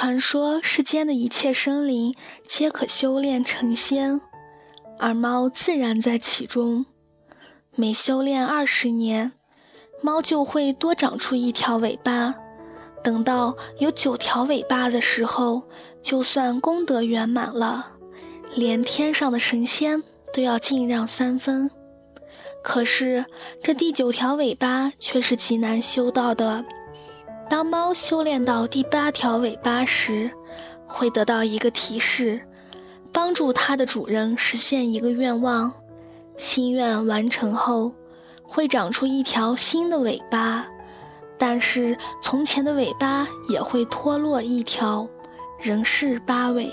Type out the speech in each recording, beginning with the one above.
传说世间的一切生灵皆可修炼成仙，而猫自然在其中。每修炼二十年，猫就会多长出一条尾巴。等到有九条尾巴的时候，就算功德圆满了，连天上的神仙都要敬让三分。可是这第九条尾巴却是极难修到的。当猫修炼到第八条尾巴时，会得到一个提示，帮助它的主人实现一个愿望。心愿完成后，会长出一条新的尾巴，但是从前的尾巴也会脱落一条，仍是八尾。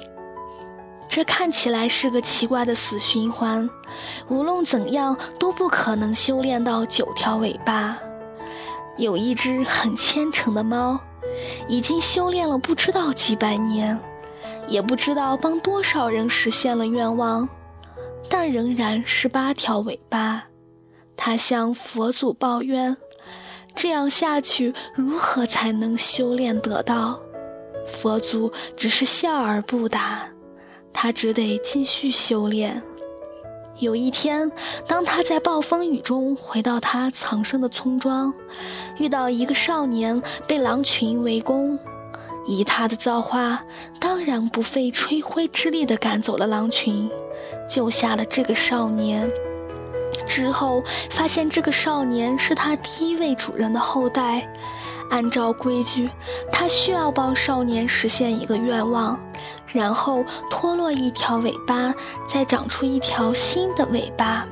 这看起来是个奇怪的死循环，无论怎样都不可能修炼到九条尾巴。有一只很虔诚的猫，已经修炼了不知道几百年，也不知道帮多少人实现了愿望。但仍然是八条尾巴，他向佛祖抱怨：“这样下去，如何才能修炼得道？”佛祖只是笑而不答，他只得继续修炼。有一天，当他在暴风雨中回到他藏身的村庄，遇到一个少年被狼群围攻，以他的造化，当然不费吹灰之力地赶走了狼群。救下了这个少年，之后发现这个少年是他第一位主人的后代。按照规矩，他需要帮少年实现一个愿望，然后脱落一条尾巴，再长出一条新的尾巴，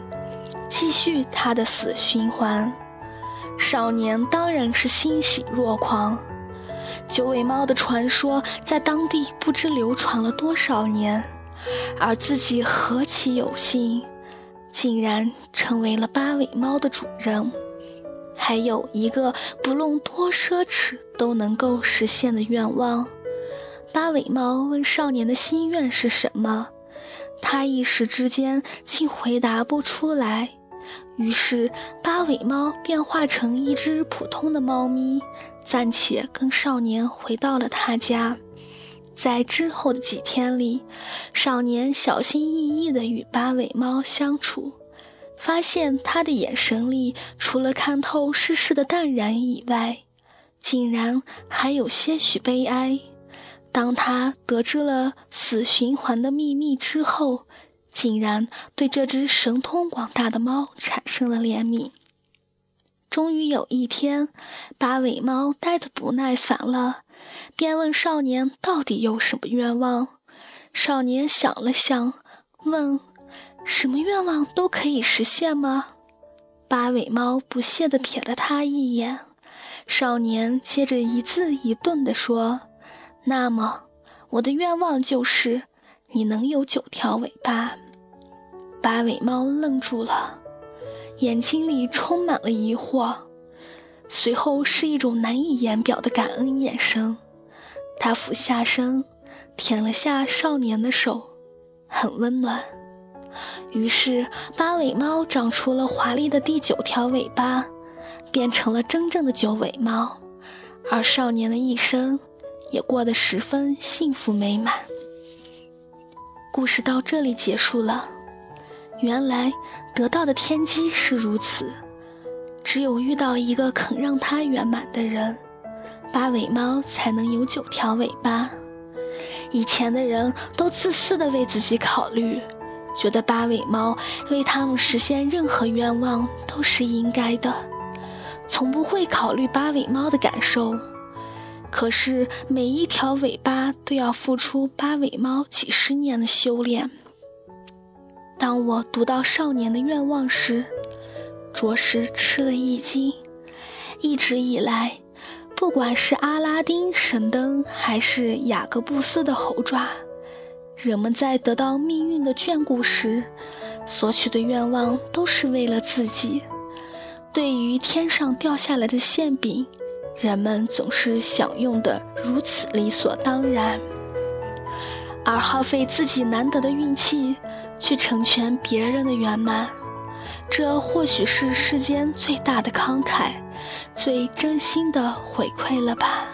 继续它的死循环。少年当然是欣喜若狂。九尾猫的传说在当地不知流传了多少年。而自己何其有幸，竟然成为了八尾猫的主人，还有一个不论多奢侈都能够实现的愿望。八尾猫问少年的心愿是什么，他一时之间竟回答不出来。于是八尾猫变化成一只普通的猫咪，暂且跟少年回到了他家。在之后的几天里，少年小心翼翼地与八尾猫相处，发现他的眼神里除了看透世事的淡然以外，竟然还有些许悲哀。当他得知了死循环的秘密之后，竟然对这只神通广大的猫产生了怜悯。终于有一天，八尾猫待得不耐烦了。便问少年到底有什么愿望？少年想了想，问：“什么愿望都可以实现吗？”八尾猫不屑地瞥了他一眼。少年接着一字一顿地说：“那么，我的愿望就是你能有九条尾巴。”八尾猫愣住了，眼睛里充满了疑惑，随后是一种难以言表的感恩眼神。他俯下身，舔了下少年的手，很温暖。于是，八尾猫长出了华丽的第九条尾巴，变成了真正的九尾猫。而少年的一生也过得十分幸福美满。故事到这里结束了。原来得到的天机是如此：只有遇到一个肯让它圆满的人。八尾猫才能有九条尾巴。以前的人都自私的为自己考虑，觉得八尾猫为他们实现任何愿望都是应该的，从不会考虑八尾猫的感受。可是每一条尾巴都要付出八尾猫几十年的修炼。当我读到少年的愿望时，着实吃了一惊。一直以来。不管是阿拉丁神灯，还是雅各布斯的猴爪，人们在得到命运的眷顾时，索取的愿望都是为了自己。对于天上掉下来的馅饼，人们总是享用的如此理所当然，而耗费自己难得的运气去成全别人的圆满，这或许是世间最大的慷慨。最真心的回馈了吧。